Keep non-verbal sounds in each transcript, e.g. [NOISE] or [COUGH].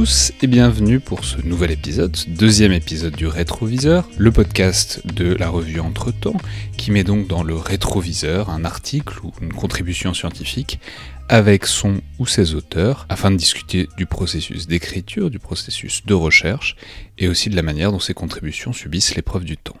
tous et bienvenue pour ce nouvel épisode, deuxième épisode du Rétroviseur, le podcast de la revue Entre-temps, qui met donc dans le rétroviseur un article ou une contribution scientifique avec son ou ses auteurs afin de discuter du processus d'écriture, du processus de recherche et aussi de la manière dont ces contributions subissent l'épreuve du temps.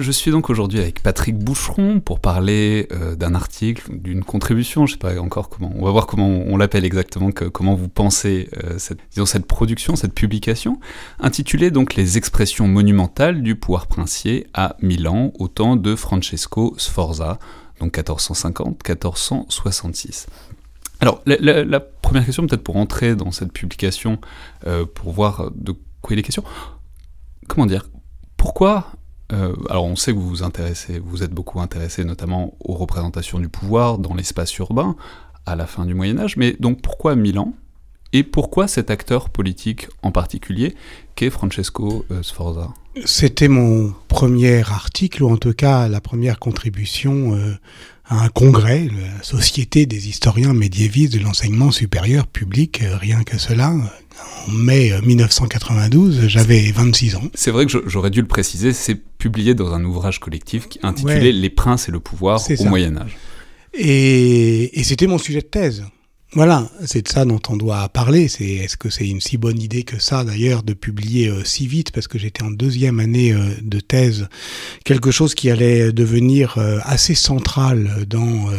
Je suis donc aujourd'hui avec Patrick Boucheron pour parler euh, d'un article, d'une contribution, je sais pas encore comment, on va voir comment on l'appelle exactement, comment vous pensez euh, cette production, cette publication, intitulée donc Les expressions monumentales du pouvoir princier à Milan au temps de Francesco Sforza, donc 1450-1466. Alors, la, première question, peut-être pour entrer dans cette publication, euh, pour voir de quoi il est question, comment dire, pourquoi euh, alors on sait que vous vous intéressez, vous êtes beaucoup intéressé notamment aux représentations du pouvoir dans l'espace urbain à la fin du Moyen Âge, mais donc pourquoi Milan? Et pourquoi cet acteur politique en particulier qu'est Francesco euh, Sforza? C'était mon premier article, ou en tout cas la première contribution euh, à un congrès, la Société des historiens médiévistes de l'enseignement supérieur public, rien que cela, en mai 1992, euh, j'avais 26 ans. C'est vrai que j'aurais dû le préciser, c'est publié dans un ouvrage collectif intitulé Les princes et le pouvoir au Moyen Âge. Et, et c'était mon sujet de thèse. Voilà, c'est de ça dont on doit parler. C'est est-ce que c'est une si bonne idée que ça d'ailleurs de publier euh, si vite? Parce que j'étais en deuxième année euh, de thèse, quelque chose qui allait devenir euh, assez central dans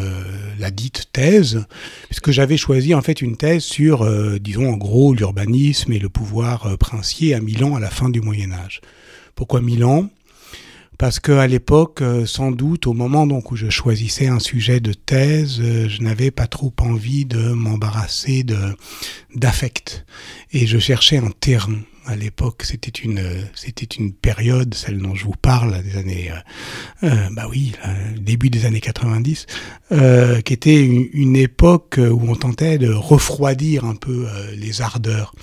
la dite thèse, puisque j'avais choisi en fait une thèse sur, disons en gros, l'urbanisme et le pouvoir princier à Milan à la fin du Moyen Âge. Pourquoi Milan? Parce qu'à l'époque, euh, sans doute, au moment donc où je choisissais un sujet de thèse, euh, je n'avais pas trop envie de m'embarrasser de d'affect, et je cherchais un terrain à l'époque, c'était une, c'était une période, celle dont je vous parle, des années, euh, euh bah oui, début des années 90, euh, qui était une, époque où on tentait de refroidir un peu les ardeurs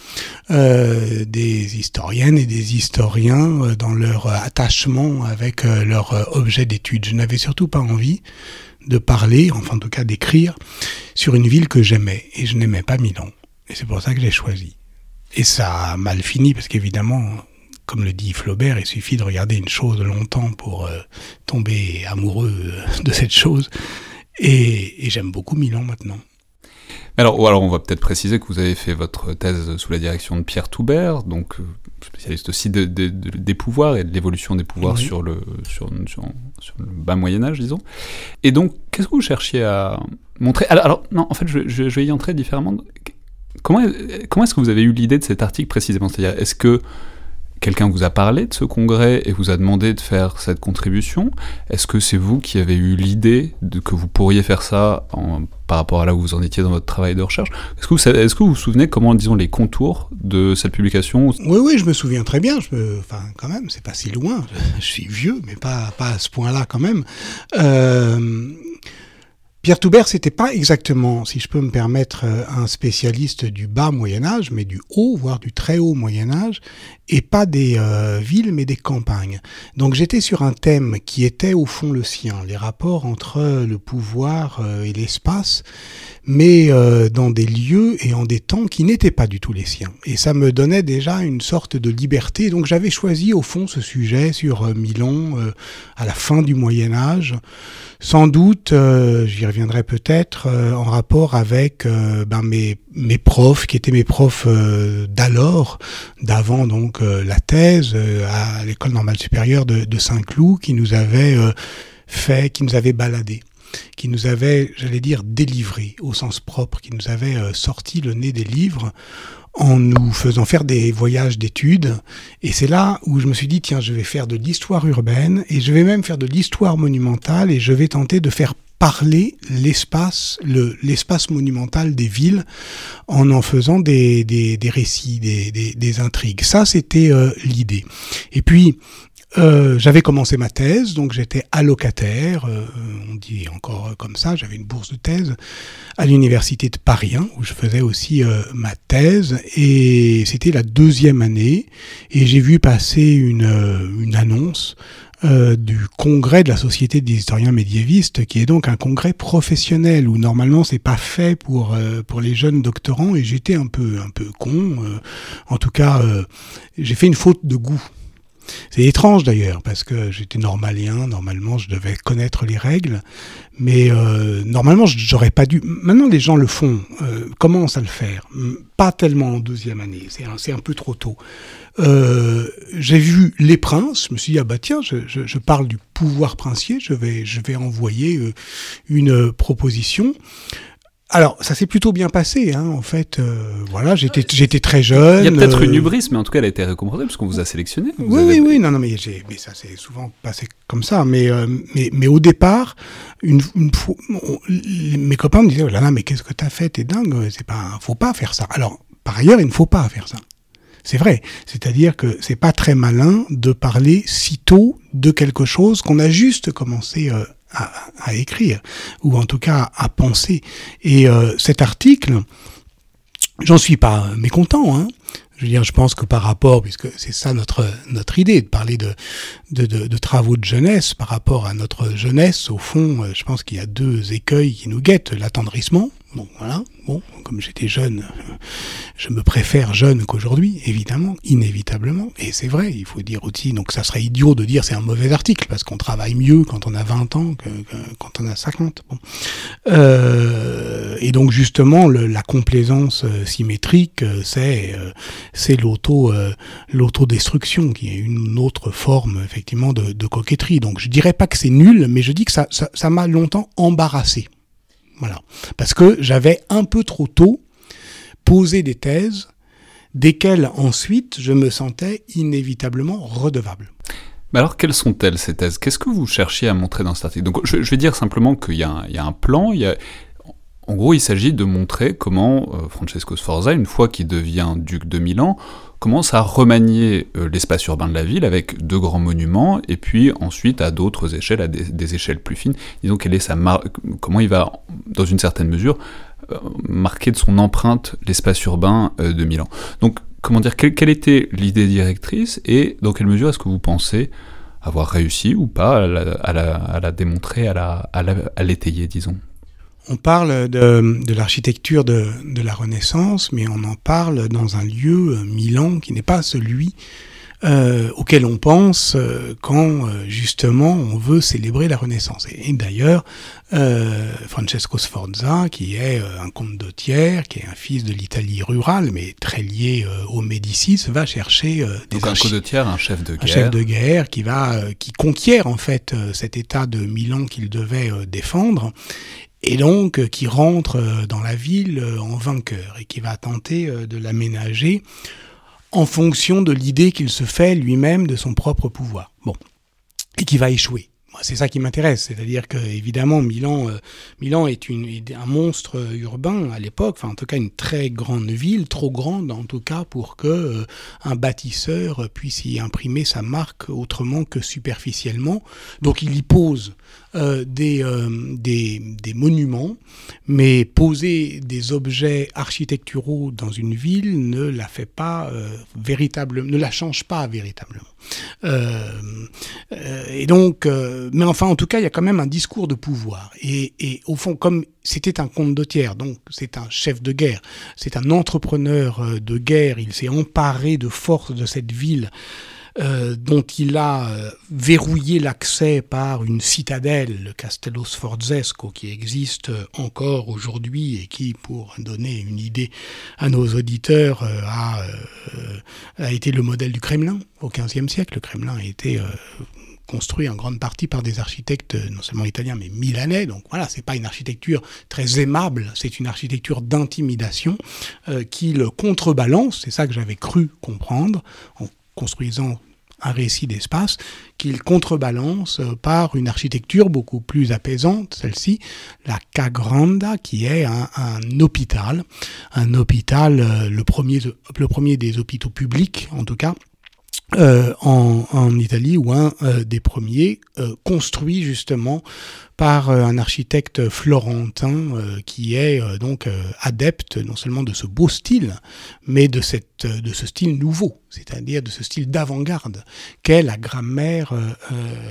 des historiennes et des historiens dans leur attachement avec leur objet d'étude. Je n'avais surtout pas envie de parler, enfin en tout cas d'écrire, sur une ville que j'aimais, et je n'aimais pas Milan. Et c'est pour ça que j'ai choisi. Et ça a mal fini parce qu'évidemment, comme le dit Flaubert, il suffit de regarder une chose longtemps pour euh, tomber amoureux euh, de cette chose. Et, j'aime beaucoup Milan maintenant. Alors, alors on va peut-être préciser que vous avez fait votre thèse sous la direction de Pierre Toubert, donc euh, spécialiste aussi des pouvoirs et de l'évolution des pouvoirs sur, le, sur, le bas Moyen Âge, disons. Et donc, qu'est-ce que vous cherchiez à montrer? Alors, non, en fait, je, je, je vais y entrer différemment. Comment, comment est-ce que vous avez eu l'idée de cet article précisément? C'est-à-dire, est-ce que quelqu'un vous a parlé de ce congrès et vous a demandé de faire cette contribution? Est-ce que c'est vous qui avez eu l'idée que vous pourriez faire ça par rapport à là où vous en étiez dans votre travail de recherche? Est-ce que, vous, est-ce que vous vous souvenez comment, disons, les contours de cette publication? Oui, oui, je me souviens très bien. Enfin, quand même, c'est pas si loin. [LAUGHS] Je, suis vieux, mais pas, pas à ce point-là quand même. Euh, Pierre Toubert, c'était pas exactement, si je peux me permettre, euh, un spécialiste du bas Moyen Âge, mais du haut, voire du très haut Moyen Âge, et pas des euh, villes, mais des campagnes. Donc j'étais sur un thème qui était au fond le sien, les rapports entre le pouvoir euh, et l'espace, mais dans des lieux et en des temps qui n'étaient pas du tout les siens. Et ça me donnait déjà une sorte de liberté. Donc j'avais choisi au fond ce sujet sur Milan à la fin du Moyen Âge sans doute, euh, j'y reviendrai peut-être, euh, en rapport avec euh, ben, mes, profs, qui étaient mes profs d'alors, d'avant donc la thèse à l'école normale supérieure de, de Saint-Cloud, qui nous avaient fait, qui nous avaient baladé qui nous avaient, j'allais dire, délivré au sens propre, qui nous avaient sorti le nez des livres en nous faisant faire des voyages d'études. Et c'est là où je me suis dit, tiens, je vais faire de l'histoire urbaine et je vais même faire de l'histoire monumentale et je vais tenter de faire parler l'espace, le, l'espace monumental des villes en en faisant des, des, récits, des, des, intrigues. Ça, c'était euh, l'idée. Et puis, euh, j'avais commencé ma thèse, donc j'étais allocataire, euh, on dit encore comme ça, j'avais une bourse de thèse à l'université de Paris, où je faisais aussi ma thèse, et c'était la deuxième année, et j'ai vu passer une, une annonce euh, du congrès de la Société des historiens médiévistes, qui est donc un congrès professionnel où normalement c'est pas fait pour euh, pour les jeunes doctorants. Et j'étais un peu un peu con. Euh, en tout cas, j'ai fait une faute de goût. C'est étrange d'ailleurs, parce que j'étais normalien, normalement je devais connaître les règles, mais euh, normalement j'aurais pas dû. Maintenant les gens le font, euh, commencent à le faire, pas tellement en deuxième année, c'est un, peu trop tôt. Euh, j'ai vu Les Princes, je me suis dit, ah bah tiens, je, parle du pouvoir princier, je vais, envoyer une proposition. Alors, ça s'est plutôt bien passé, hein, en fait. Euh, voilà, j'étais, j'étais très jeune. Il y a peut-être une euh, hubris, mais en tout cas, elle a été récompensée parce qu'on vous a sélectionné. oui, oui, oui, non, non, mais, mais ça s'est souvent passé comme ça. Mais, euh, mais, mais au départ, une, une fois, mes copains me disaient, oh là là, mais qu'est-ce que t'as fait T'es dingue. C'est pas, faut pas faire ça. Alors, par ailleurs, il ne faut pas faire ça. C'est vrai. C'est-à-dire que c'est pas très malin de parler si tôt de quelque chose qu'on a juste commencé à, écrire, ou en tout cas à penser. Et euh, cet article, j'en suis pas mécontent. Hein. Je veux dire, je pense que par rapport, puisque c'est ça notre notre idée, de parler de de, travaux de jeunesse par rapport à notre jeunesse, au fond, euh, je pense qu'il y a deux écueils qui nous guettent l'attendrissement, Bon, voilà. Bon, comme j'étais jeune, je me préfère jeune qu'aujourd'hui, évidemment, inévitablement. Et c'est vrai, il faut dire aussi, donc ça serait idiot de dire c'est un mauvais article, parce qu'on travaille mieux quand on a 20 ans que, quand on a 50. Bon. Euh, et donc justement, la complaisance euh, symétrique, euh, c'est euh, c'est l'auto l'autodestruction, qui est une autre forme effectivement de, coquetterie. Donc je dirais pas que c'est nul, mais je dis que ça ça m'a longtemps embarrassé. Voilà. Parce que j'avais un peu trop tôt posé des thèses desquelles ensuite je me sentais inévitablement redevable. Alors, quelles sont-elles ces thèses? Qu'est-ce que vous cherchiez à montrer dans cet article? Donc, je, vais dire simplement qu'il y, a un plan, en gros, il s'agit de montrer comment euh, Francesco Sforza, une fois qu'il devient duc de Milan, commence à remanier euh, l'espace urbain de la ville avec deux grands monuments, et puis ensuite à d'autres échelles, à des, échelles plus fines. Disons quelle est sa comment il va, dans une certaine mesure, euh, marquer de son empreinte l'espace urbain de Milan. Donc, comment dire, quelle, était l'idée directrice, et dans quelle mesure est-ce que vous pensez avoir réussi ou pas à la, démontrer, à l'étayer, disons? On parle de, de l'architecture de, de, la Renaissance, mais on en parle dans un lieu, euh, Milan, qui n'est pas celui euh, auquel on pense euh, quand euh, justement on veut célébrer la Renaissance. Et, d'ailleurs, euh, Francesco Sforza, qui est un comte Thiers, qui est un fils de l'Italie rurale, mais très lié aux Médicis, va chercher des Donc un comte un chef de guerre, un chef de guerre qui va, qui conquiert en fait cet État de Milan qu'il devait défendre et donc euh, qui rentre euh, dans la ville euh, en vainqueur et qui va tenter de l'aménager en fonction de l'idée qu'il se fait lui-même de son propre pouvoir. Bon, et qui va échouer c'est ça qui m'intéresse, c'est-à-dire que évidemment Milan, Milan est, un monstre urbain à l'époque, enfin en tout cas une très grande ville, trop grande en tout cas pour que un bâtisseur puisse y imprimer sa marque autrement que superficiellement. Donc il y pose euh, des, des, des, monuments, mais poser des objets architecturaux dans une ville ne la fait pas véritable, ne la change pas véritablement. et donc mais enfin, en tout cas, il y a quand même un discours de pouvoir. Et, et au fond, comme c'était un comte de tiers, donc c'est un chef de guerre, c'est un entrepreneur euh, de guerre, il s'est emparé de force de cette ville. Euh, dont il a euh, verrouillé l'accès par une citadelle, le Castello Sforzesco, qui existe encore aujourd'hui et qui, pour donner une idée à nos auditeurs, a, été le modèle du Kremlin au XVe siècle. Le Kremlin a été construit en grande partie par des architectes euh, non seulement italiens mais milanais. Donc voilà, c'est pas une architecture très aimable, c'est une architecture d'intimidation euh, qui le contrebalance. C'est ça que j'avais cru comprendre en construisant un récit d'espace qu'il contrebalance euh, par une architecture beaucoup plus apaisante, celle-ci, la Cagranda, qui est un, hôpital, un hôpital, euh, le, premier, des hôpitaux publics en tout cas, euh, en, Italie ou un des premiers euh, construit justement par euh, un architecte florentin euh, qui est euh, donc adepte non seulement de ce beau style, mais de, cette, de ce style nouveau, c'est-à-dire de ce style d'avant-garde, qu'est la grammaire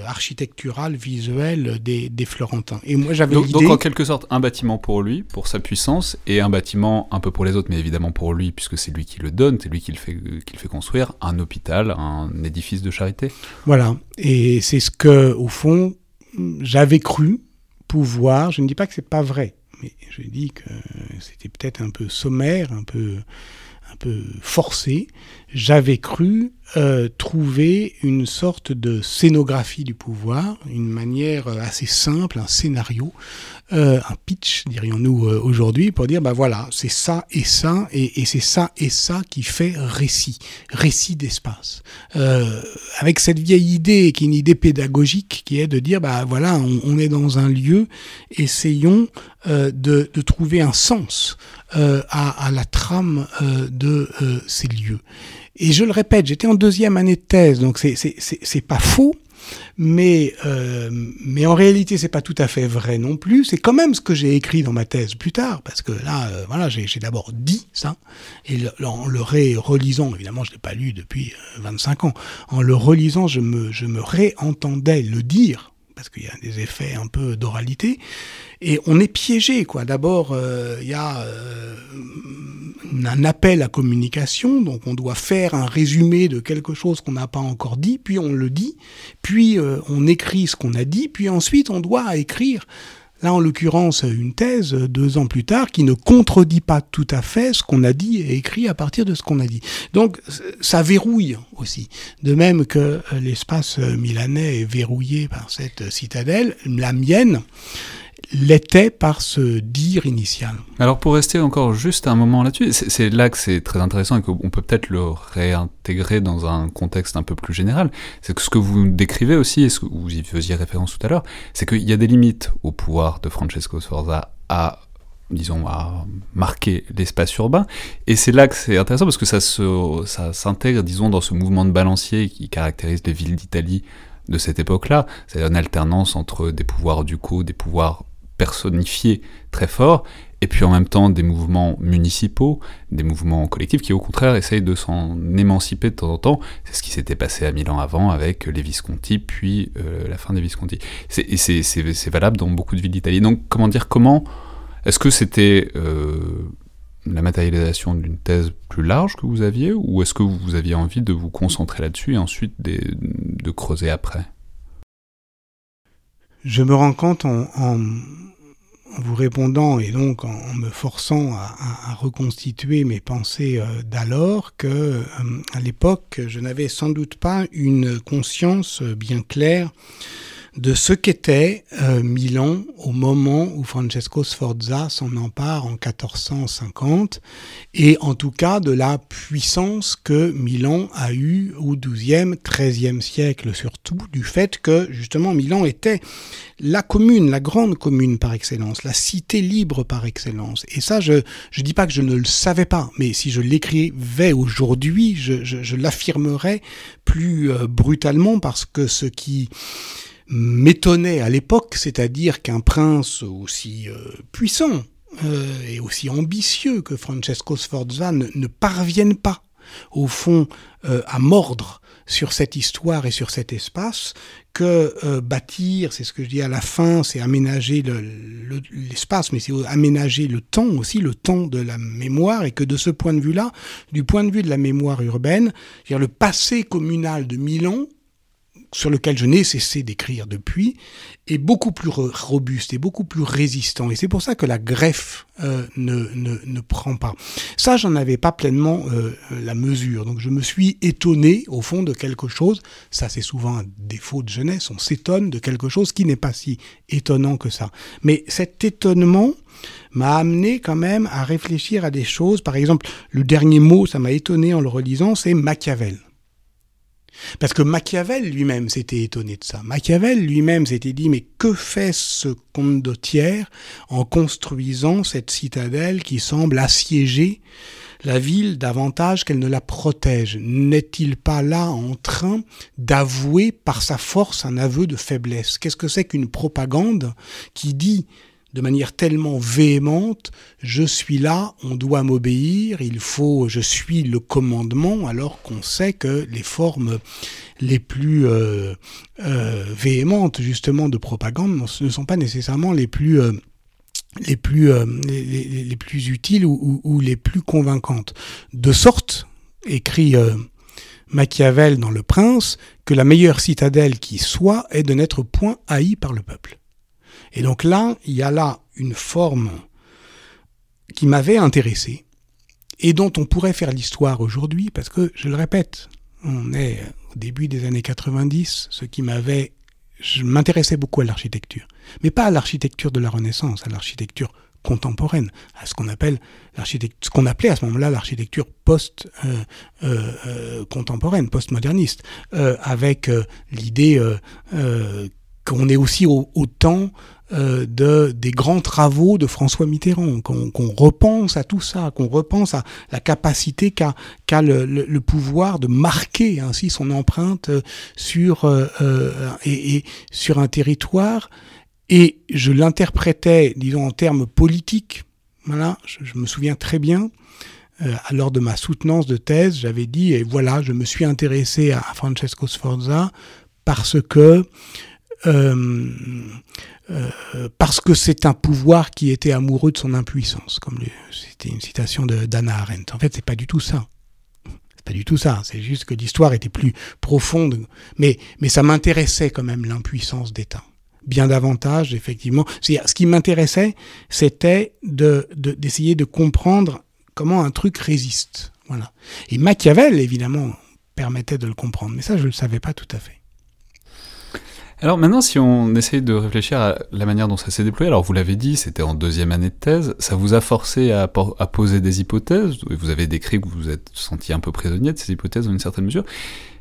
architecturale, visuelle des, des Florentins. Et moi j'avais donc, donc en quelque sorte un bâtiment pour lui, pour sa puissance, et un bâtiment un peu pour les autres, mais évidemment pour lui, puisque c'est lui qui le donne, c'est lui qui le fait, qui le fait construire, un hôpital, un édifice de charité. Voilà, et c'est ce que, au fond, j'avais cru pouvoir, je ne dis pas que c'est pas vrai, mais je dis que c'était peut-être un peu sommaire, un peu, un peu forcé, j'avais cru euh, trouver une sorte de scénographie du pouvoir, une manière assez simple, un scénario, euh, un pitch, dirions-nous euh, aujourd'hui, pour dire, bah voilà, c'est ça et ça, et, c'est ça et ça qui fait récit, récit d'espace. Euh, avec cette vieille idée, qui est une idée pédagogique, qui est de dire, bah voilà, on, est dans un lieu, essayons euh, de, trouver un sens euh, à, la trame de ces lieux. Et je le répète, j'étais en deuxième année de thèse, donc c'est pas faux, mais, euh, mais en réalité, c'est pas tout à fait vrai non plus. C'est quand même ce que j'ai écrit dans ma thèse plus tard, parce que là, euh, voilà, j'ai d'abord dit ça, et en le relisant, évidemment, je l'ai pas lu depuis 25 euh, ans, en le relisant, je me, je me réentendais le dire parce qu'il y a des effets un peu d'oralité, et on est piégé, quoi. D'abord, euh, il y a euh, un appel à communication, donc on doit faire un résumé de quelque chose qu'on n'a pas encore dit, puis on le dit, puis euh, on écrit ce qu'on a dit, puis ensuite on doit écrire Là, en l'occurrence, une thèse, deux ans plus tard, qui ne contredit pas tout à fait ce qu'on a dit et écrit à partir de ce qu'on a dit. Donc, ça verrouille aussi. De même que l'espace milanais est verrouillé par cette citadelle, la mienne, l'était par ce dire initial. Alors pour rester encore juste un moment là-dessus, c'est là que c'est très intéressant et qu'on peut peut-être le réintégrer dans un contexte un peu plus général. C'est que ce que vous décrivez aussi, et ce que vous y faisiez référence tout à l'heure, c'est qu'il y a des limites au pouvoir de Francesco Sforza à disons, à marquer l'espace urbain. Et c'est là que c'est intéressant parce que ça ça s'intègre, disons, dans ce mouvement de balancier qui caractérise les villes d'Italie de cette époque-là. C'est une alternance entre des pouvoirs ducaux, des pouvoirs personnifié très fort, et puis en même temps des mouvements municipaux, des mouvements collectifs qui au contraire essayent de s'en émanciper de temps en temps. C'est ce qui s'était passé à Milan avant avec les Visconti, puis euh, la fin des Visconti. Et c'est valable dans beaucoup de villes d'Italie. Donc comment dire, comment... Est-ce que c'était euh, la matérialisation d'une thèse plus large que vous aviez, ou est-ce que vous aviez envie de vous concentrer là-dessus et ensuite de creuser après? Je me rends compte en, vous répondant et donc en, me forçant à, reconstituer mes pensées euh, d'alors que euh, à l'époque je n'avais sans doute pas une conscience bien claire de ce qu'était euh, Milan au moment où Francesco Sforza s'en empare en 1450 et en tout cas de la puissance que Milan a eue au XIIe, XIIIe siècle surtout du fait que justement Milan était la commune, la grande commune par excellence, la cité libre par excellence. Et ça, je je dis pas que je ne le savais pas, mais si je l'écrivais aujourd'hui, je, je, je l'affirmerais plus euh, brutalement parce que ce qui m'étonnait à l'époque, c'est-à-dire qu'un prince aussi euh, puissant euh, et aussi ambitieux que Francesco Sforza ne, ne parvienne pas, au fond, euh, à mordre sur cette histoire et sur cet espace, que euh, bâtir, c'est ce que je dis à la fin, c'est aménager l'espace, le, mais c'est aménager le temps aussi, le temps de la mémoire, et que de ce point de vue-là, du point de vue de la mémoire urbaine, dire le passé communal de Milan sur lequel je n'ai cessé d'écrire depuis, est beaucoup plus robuste et beaucoup plus résistant. Et c'est pour ça que la greffe euh, ne, ne, ne, prend pas. Ça, j'en avais pas pleinement euh, la mesure. Donc je me suis étonné, au fond, de quelque chose. Ça, c'est souvent un défaut de jeunesse. On s'étonne de quelque chose qui n'est pas si étonnant que ça. Mais cet étonnement m'a amené quand même à réfléchir à des choses. Par exemple, le dernier mot, ça m'a étonné en le relisant, c'est Machiavel. Parce que Machiavel lui-même s'était étonné de ça. Machiavel lui-même s'était dit, mais que fait ce condottiere en construisant cette citadelle qui semble assiéger la ville davantage qu'elle ne la protège? N'est-il pas là en train d'avouer par sa force un aveu de faiblesse? Qu'est-ce que c'est qu'une propagande qui dit de manière tellement véhémente, je suis là, on doit m'obéir, il faut, je suis le commandement, alors qu'on sait que les formes les plus euh, euh, véhémentes justement de propagande ne sont pas nécessairement les plus euh, les plus les, plus utiles ou, les plus convaincantes. De sorte, écrit Machiavel dans Le Prince, que la meilleure citadelle qui soit est de n'être point haï par le peuple. Et donc là, il y a là une forme qui m'avait intéressé et dont on pourrait faire l'histoire aujourd'hui, parce que, je le répète, on est au début des années 90, ce qui m'avait... Je m'intéressais beaucoup à l'architecture, mais pas à l'architecture de la Renaissance, à l'architecture contemporaine, à ce qu'on appelle ce qu'on appelait à ce moment-là l'architecture post euh, euh, euh postmoderniste, avec l'idée qu'on est aussi au, au temps euh, de, des grands travaux de François Mitterrand, qu'on repense à tout ça, qu'on repense à la capacité qu'a qu le, le, pouvoir de marquer ainsi son empreinte sur, euh, euh, et, et, sur un territoire. Et je l'interprétais, disons, en termes politiques. Voilà, je, je me souviens très bien. Euh, lors de ma soutenance de thèse, j'avais dit, et voilà, je me suis intéressé à Francesco Sforza parce que euh, euh, parce que c'est un pouvoir qui était amoureux de son impuissance, comme c'était une citation d'Anna Arendt. En fait, c'est pas du tout ça. C'est pas du tout ça. C'est juste que l'histoire était plus profonde, mais ça m'intéressait quand même l'impuissance d'État bien davantage, effectivement. Ce qui m'intéressait, c'était de, d'essayer de, comprendre comment un truc résiste. Voilà. Et Machiavel, évidemment, permettait de le comprendre, mais ça, je ne le savais pas tout à fait. Alors maintenant, si on essaye de réfléchir à la manière dont ça s'est déployé, alors vous l'avez dit, c'était en deuxième année de thèse, ça vous a forcé à, poser des hypothèses, vous avez décrit que vous vous êtes senti un peu prisonnier de ces hypothèses dans une certaine mesure,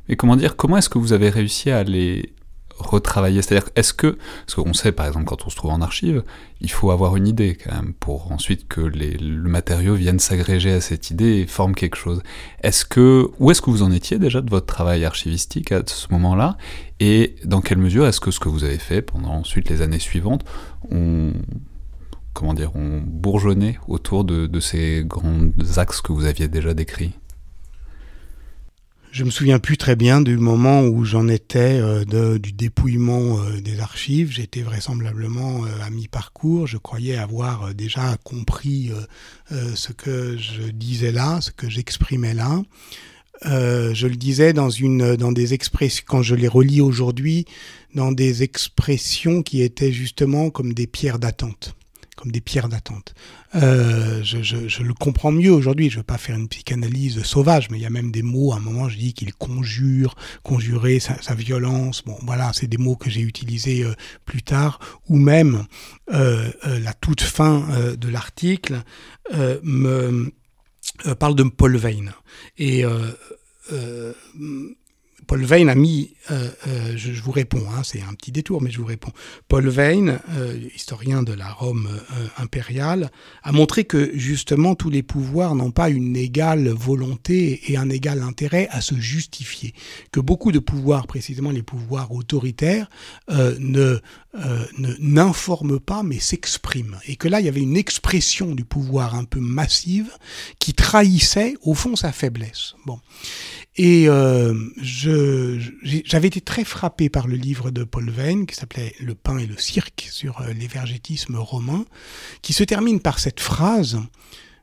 mais comment dire, comment est-ce que vous avez réussi à les retravailler. C'est-à-dire, est-ce que, parce qu'on sait par exemple quand on se trouve en archive, il faut avoir une idée quand même pour ensuite que les, le matériau vienne s'agréger à cette idée et forme quelque chose. Est-ce que, où est-ce que vous en étiez déjà de votre travail archivistique à ce moment-là? Et dans quelle mesure est-ce que ce que vous avez fait pendant ensuite les années suivantes, on, comment dire, on bourgeonnait autour de, de ces grands axes que vous aviez déjà décrits? Je me souviens plus très bien du moment où j'en étais euh, du dépouillement euh, des archives. J'étais vraisemblablement euh, à mi-parcours. Je croyais avoir déjà compris ce que je disais là, ce que j'exprimais là. je le disais dans une dans des expressions quand je les relis aujourd'hui dans des expressions qui étaient justement comme des pierres d'attente comme des pierres d'attente. Euh, je, le comprends mieux aujourd'hui. Je ne veux pas faire une psychanalyse sauvage, mais il y a même des mots. À un moment, je dis qu'il conjure, conjurer sa, violence. Bon, voilà, c'est des mots que j'ai utilisés euh, plus tard. Ou même euh, la toute fin de l'article me parle de Paul Veyne et Paul Veyne a mis, euh, euh, je, vous réponds, hein, c'est un petit détour, mais je vous réponds. Paul Veyne, euh, historien de la Rome impériale, a montré que justement tous les pouvoirs n'ont pas une égale volonté et un égal intérêt à se justifier. Que beaucoup de pouvoirs, précisément les pouvoirs autoritaires, ne n'informent pas mais s'expriment. Et que là, il y avait une expression du pouvoir un peu massive qui trahissait au fond sa faiblesse. Bon. Et euh, j'avais été très frappé par le livre de Paul Veyne qui s'appelait Le pain et le cirque sur euh, l'évergétisme romain, qui se termine par cette phrase,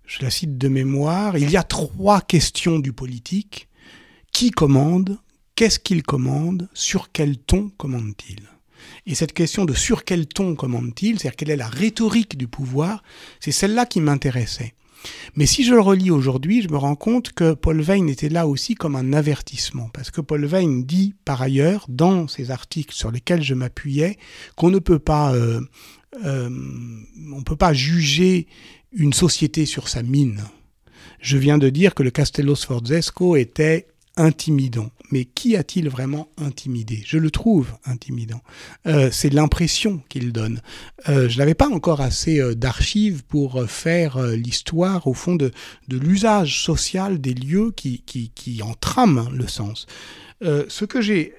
je la cite de mémoire, il y a trois questions du politique. Qui commande? Qu'est-ce qu'il commande? Sur quel ton commande-t-il? Et cette question de sur quel ton commande-t-il, c'est-à-dire quelle est la rhétorique du pouvoir, c'est celle-là qui m'intéressait. Mais si je le relis aujourd'hui, je me rends compte que Paul Veyne était là aussi comme un avertissement, parce que Paul Veyne dit par ailleurs, dans ces articles sur lesquels je m'appuyais, qu'on ne peut pas, euh, euh, peut pas juger une société sur sa mine. Je vian de dire que le Castello Sforzesco était intimidant. Mais qui a-t-il vraiment intimidé? Je le trouve intimidant. Euh, c'est l'impression qu'il donne. Euh, je n'avais pas encore assez euh, d'archives pour faire l'histoire, au fond, de, l'usage social des lieux qui, qui, qui en trament le sens. ce que j'ai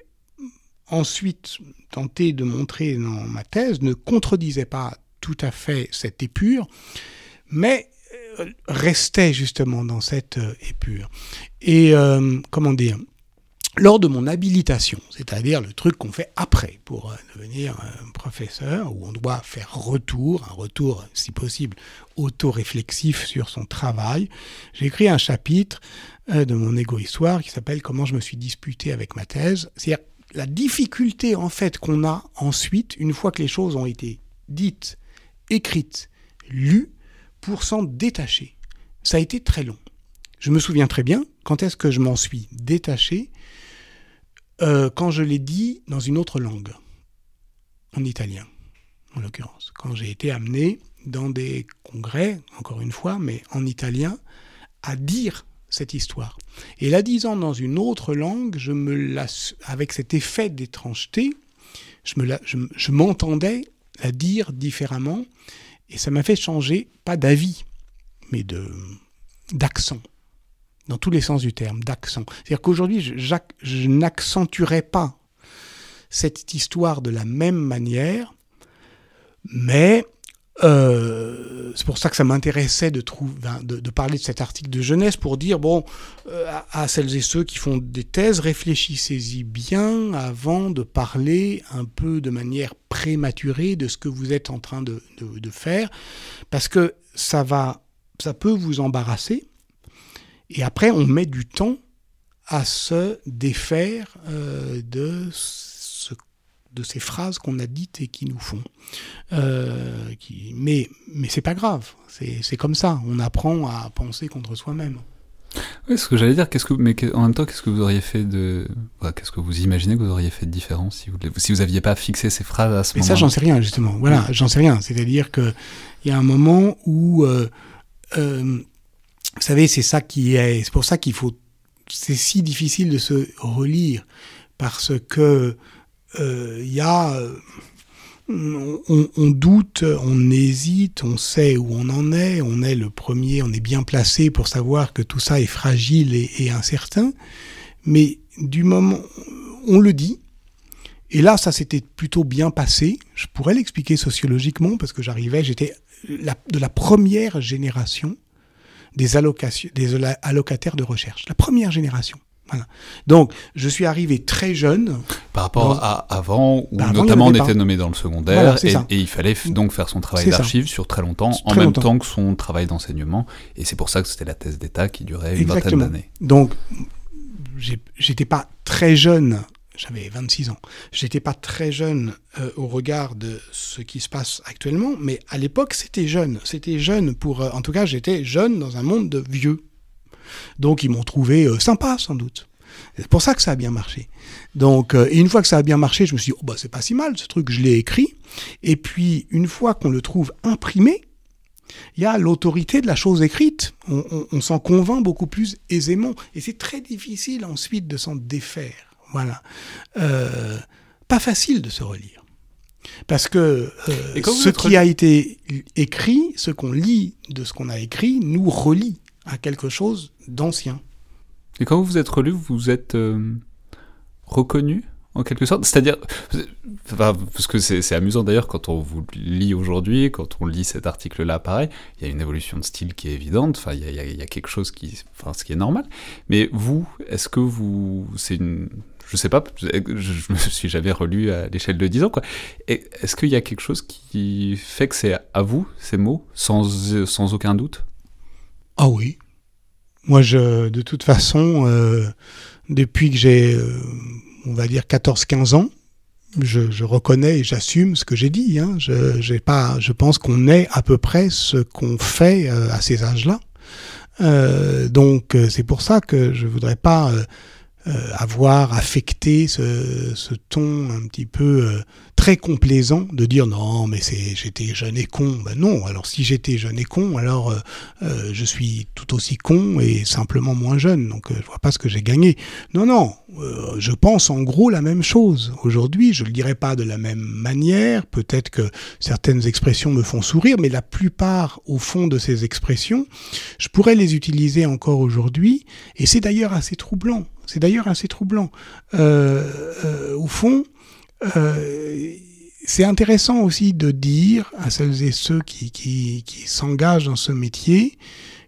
ensuite tenté de montrer dans ma thèse ne contredisait pas tout à fait cette épure, mais restait justement dans cette épure. Et comment dire lors de mon habilitation, c'est-à-dire le truc qu'on fait après pour euh, devenir un professeur, où on doit faire retour, un retour si possible auto-réflexif sur son travail, j'ai écrit un chapitre euh, de mon égo-histoire qui s'appelle Comment je me suis disputé avec ma thèse. C'est-à-dire la difficulté en fait qu'on a ensuite, une fois que les choses ont été dites, écrites, lues, pour s'en détacher. Ça a été très long. Je me souviens très bien quand est-ce que je m'en suis détaché? Euh, quand je l'ai dit dans une autre langue, en italien, en l'occurrence, quand j'ai été amené dans des congrès, encore une fois, mais en italien, à dire cette histoire. Et la disant dans une autre langue, je me la, avec cet effet d'étrangeté, je, me je m'entendais la dire différemment, et ça m'a fait changer, pas d'avis, mais d'accent dans tous les sens du terme, d'accent. C'est-à-dire qu'aujourd'hui, je, je n'accentuerai pas cette histoire de la même manière, mais euh, c'est pour ça que ça m'intéressait de, parler de cet article de jeunesse pour dire bon euh, à, celles et ceux qui font des thèses, réfléchissez-y bien avant de parler un peu de manière prématurée de ce que vous êtes en train de, faire, parce que ça va, ça peut vous embarrasser et après, on met du temps à se défaire euh, de, de ces phrases qu'on a dites et qui nous font. Euh, qui, mais mais c'est pas grave, c'est comme ça. On apprend à penser contre soi-même. Oui, ce que j'allais dire, qu'est-ce que, mais en même temps, qu'est-ce que vous auriez fait de, qu'est-ce que vous imaginez que vous auriez fait de différent si vous, si vous aviez pas fixé ces phrases à ce moment-là Mais ça, j'en sais rien justement. Voilà, j'en sais rien. C'est-à-dire que il y a un moment où euh, euh vous savez, c'est ça qui est, c'est pour ça qu'il faut, c'est si difficile de se relire parce que il y a, on, on, doute, on hésite, on sait où on en est, on est le premier, on est bien placé pour savoir que tout ça est fragile et, incertain, mais du moment, on le dit, et là, ça s'était plutôt bien passé. Je pourrais l'expliquer sociologiquement parce que j'arrivais, j'étais de la première génération des allocataires de recherche, la première génération. Voilà. Donc, je suis arrivé très jeune. Par rapport à avant, où notamment on était nommé dans le secondaire, et, il fallait donc faire son travail d'archive sur très longtemps, en même temps que son travail d'enseignement. Et c'est pour ça que c'était la thèse d'État qui durait une vingtaine d'années. Donc, j'étais pas très jeune j'avais 26 ans. J'étais pas très jeune euh, au regard de ce qui se passe actuellement, mais à l'époque c'était jeune. C'était jeune pour, euh, en tout cas, j'étais jeune dans un monde de vieux. Donc ils m'ont trouvé euh, sympa sans doute. C'est pour ça que ça a bien marché. Donc, et une fois que ça a bien marché, je me suis dit, oh bah c'est pas si mal ce truc, je l'ai écrit. Et puis une fois qu'on le trouve imprimé, il y a l'autorité de la chose écrite. On, on s'en convainc beaucoup plus aisément. Et c'est très difficile ensuite de s'en défaire. Voilà. Euh, pas facile de se relire. Parce que euh, ce qui a été écrit, ce qu'on lit de ce qu'on a écrit, nous relie à quelque chose d'ancien. Et quand vous vous êtes relu, vous êtes euh, reconnu en quelque sorte? C'est-à-dire, parce que c'est amusant d'ailleurs quand on vous lit aujourd'hui, quand on lit cet article-là, pareil, il y a une évolution de style qui est évidente, enfin, il y a, quelque chose qui, enfin, ce qui est normal. Mais vous, est-ce que vous, c'est une, je sais pas, je me suis jamais relu à l'échelle de 10 ans, quoi. Est-ce qu'il y a quelque chose qui fait que c'est à vous, ces mots, sans, sans aucun doute? Ah oui. Moi, je, de toute façon, euh, depuis que j'ai, euh, on va dire, 14-15 ans, je, reconnais et j'assume ce que j'ai dit. Hein. Je pense qu'on est à peu près ce qu'on fait euh, à ces âges-là. donc, c'est pour ça que je voudrais pas avoir affecté ce, ce, ton un petit peu très complaisant de dire non mais c'est j'étais jeune et con. Ben non alors si j'étais jeune et con alors euh, euh, je suis tout aussi con et simplement moins jeune. Donc euh, je vois pas ce que j'ai gagné. Non non je pense en gros la même chose. Aujourd'hui je le dirais pas de la même manière. Peut-être que certaines expressions me font sourire mais la plupart au fond de ces expressions je pourrais les utiliser encore aujourd'hui. Et c'est d'ailleurs assez troublant c'est d'ailleurs assez troublant au fond euh, c'est intéressant aussi de dire à celles et ceux qui, s'engagent dans ce métier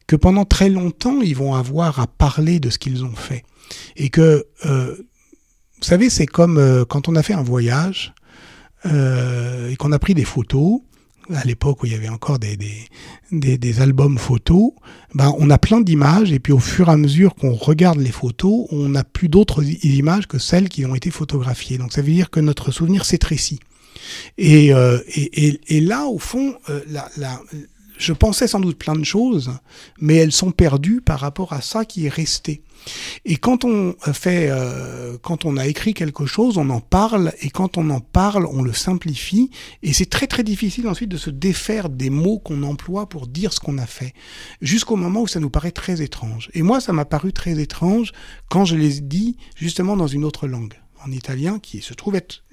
que pendant très longtemps, ils vont avoir à parler de ce qu'ils ont fait. Et que, euh, vous savez, c'est comme euh, quand on a fait un voyage euh, et qu'on a pris des photos, à l'époque où il y avait encore des, des, des, albums photos, ben on a plein d'images et puis au fur et à mesure qu'on regarde les photos, on n'a plus d'autres images que celles qui ont été photographiées. Donc ça veut dire que notre souvenir s'étrécit. Et, euh, et, et, là, au fond, euh, la, la, je pensais sans doute plein de choses, mais elles sont perdues par rapport à ça qui est resté. Et quand on fait, euh, quand on a écrit quelque chose, on en parle, et quand on en parle, on le simplifie, et c'est très très difficile ensuite de se défaire des mots qu'on emploie pour dire ce qu'on a fait, jusqu'au moment où ça nous paraît très étrange. Et moi, ça m'a paru très étrange quand je les dis justement dans une autre langue en italien, qui se trouve être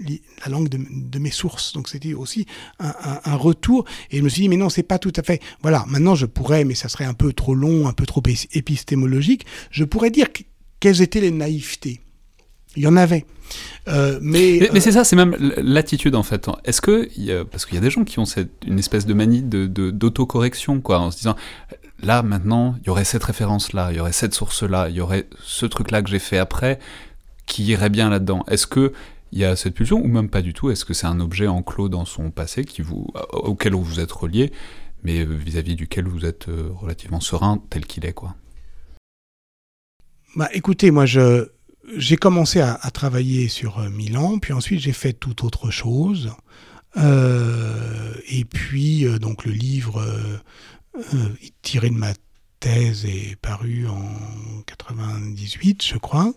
la langue de, mes sources. Donc c'était aussi un, retour. Et je me suis dit, mais non, c'est pas tout à fait. Voilà, maintenant je pourrais, mais ça serait un peu trop long, un peu trop épistémologique, je pourrais dire quelles étaient les naïvetés. Il y en avait. Euh, mais, mais, c'est ça, c'est même l'attitude en fait. Est-ce que, parce qu'il y a des gens qui ont cette, une espèce de manie d'autocorrection, de, quoi, en se disant, là maintenant, il y aurait cette référence-là, il y aurait cette source-là, il y aurait ce truc-là que j'ai fait après, qui irait bien là-dedans. Est-ce que il y a cette pulsion ou même pas du tout? Est-ce que c'est un objet enclos dans son passé qui vous, auquel vous êtes relié, mais vis-à-vis duquel vous êtes euh, relativement serein tel qu'il est quoi? Bah écoutez, moi j'ai commencé à, travailler sur euh, Milan, puis ensuite j'ai fait tout autre chose. Euh, et puis donc le livre tiré de ma thèse est paru en 98, je crois.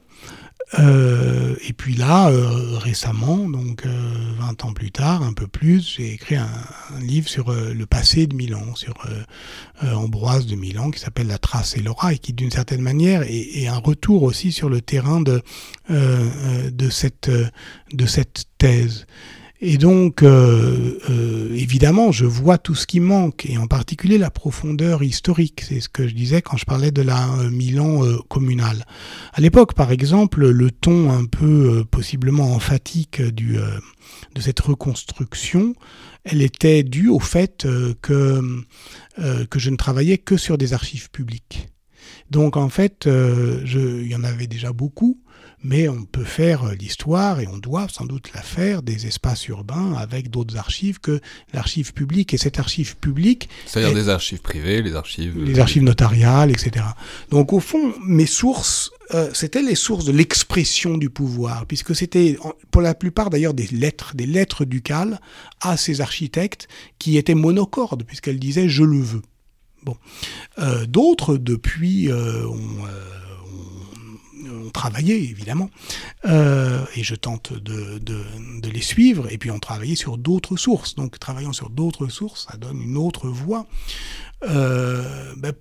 Euh, et puis là, euh, récemment, donc euh, 20 ans plus tard, un peu plus, j'ai écrit un, livre sur euh, le passé de Milan, sur euh, Ambroise de Milan, qui s'appelle La Trace et l'aura, et qui d'une certaine manière est, un retour aussi sur le terrain de cette thèse. Et donc, euh, euh, évidemment, je vois tout ce qui manque, et en particulier la profondeur historique. C'est ce que je disais quand je parlais de la euh, Milan communale. À l'époque, par exemple, le ton un peu possiblement emphatique de cette reconstruction, elle était due au fait que, que je ne travaillais que sur des archives publiques. Donc en fait, il y en avait déjà beaucoup, mais on peut faire euh, l'histoire, et on doit sans doute la faire, des espaces urbains avec d'autres archives que l'archive publique. Et cette archive publique... C'est-à-dire des archives privées, les archives... Les archives notariales, etc. Donc au fond, mes sources, euh, c'était les sources de l'expression du pouvoir, puisque c'était pour la plupart d'ailleurs des lettres, des lettres ducales à ces architectes qui étaient monocordes, puisqu'elles disaient « je le veux ». Bon. Euh, D'autres, depuis, euh, ont... Évidemment, euh, et je tente de, de, les suivre, et puis on travaillé sur d'autres sources. Donc travaillant sur d'autres sources, ça donne une autre voie. Euh, ben,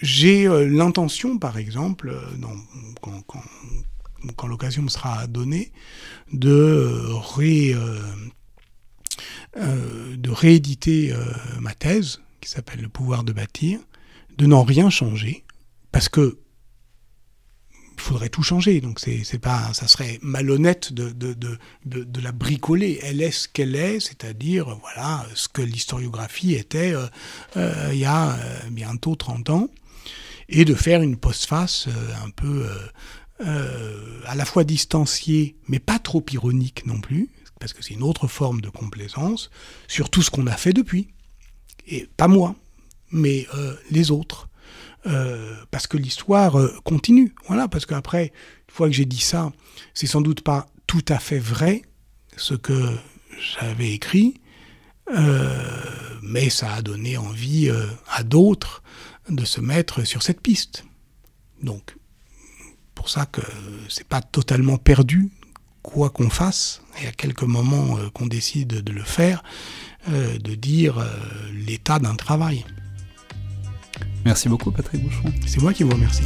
J'ai euh, l'intention, par exemple, quand, l'occasion me sera donnée, de, ré, de rééditer ma thèse, qui s'appelle Le pouvoir de bâtir, de n'en rien changer, parce que il faudrait tout changer. Donc c'est pas, ça serait malhonnête de, de, de, de, la bricoler. Elle est ce qu'elle est, c'est-à-dire voilà ce que l'historiographie était euh, euh, il y a euh, bientôt 30 ans, et de faire une postface un peu à la fois distanciée, mais pas trop ironique non plus, parce que c'est une autre forme de complaisance sur tout ce qu'on a fait depuis. Et pas moi, mais les autres. Euh, parce que l'histoire euh, continue. Voilà, parce qu'après, une fois que j'ai dit ça, c'est sans doute pas tout à fait vrai ce que j'avais écrit, euh, mais ça a donné envie à d'autres de se mettre sur cette piste. Donc, pour ça que c'est pas totalement perdu, quoi qu'on fasse, et à quelques moments qu'on décide de le faire, de dire l'état d'un travail. Merci beaucoup Patrick Boucheron. C'est moi qui vous remercie.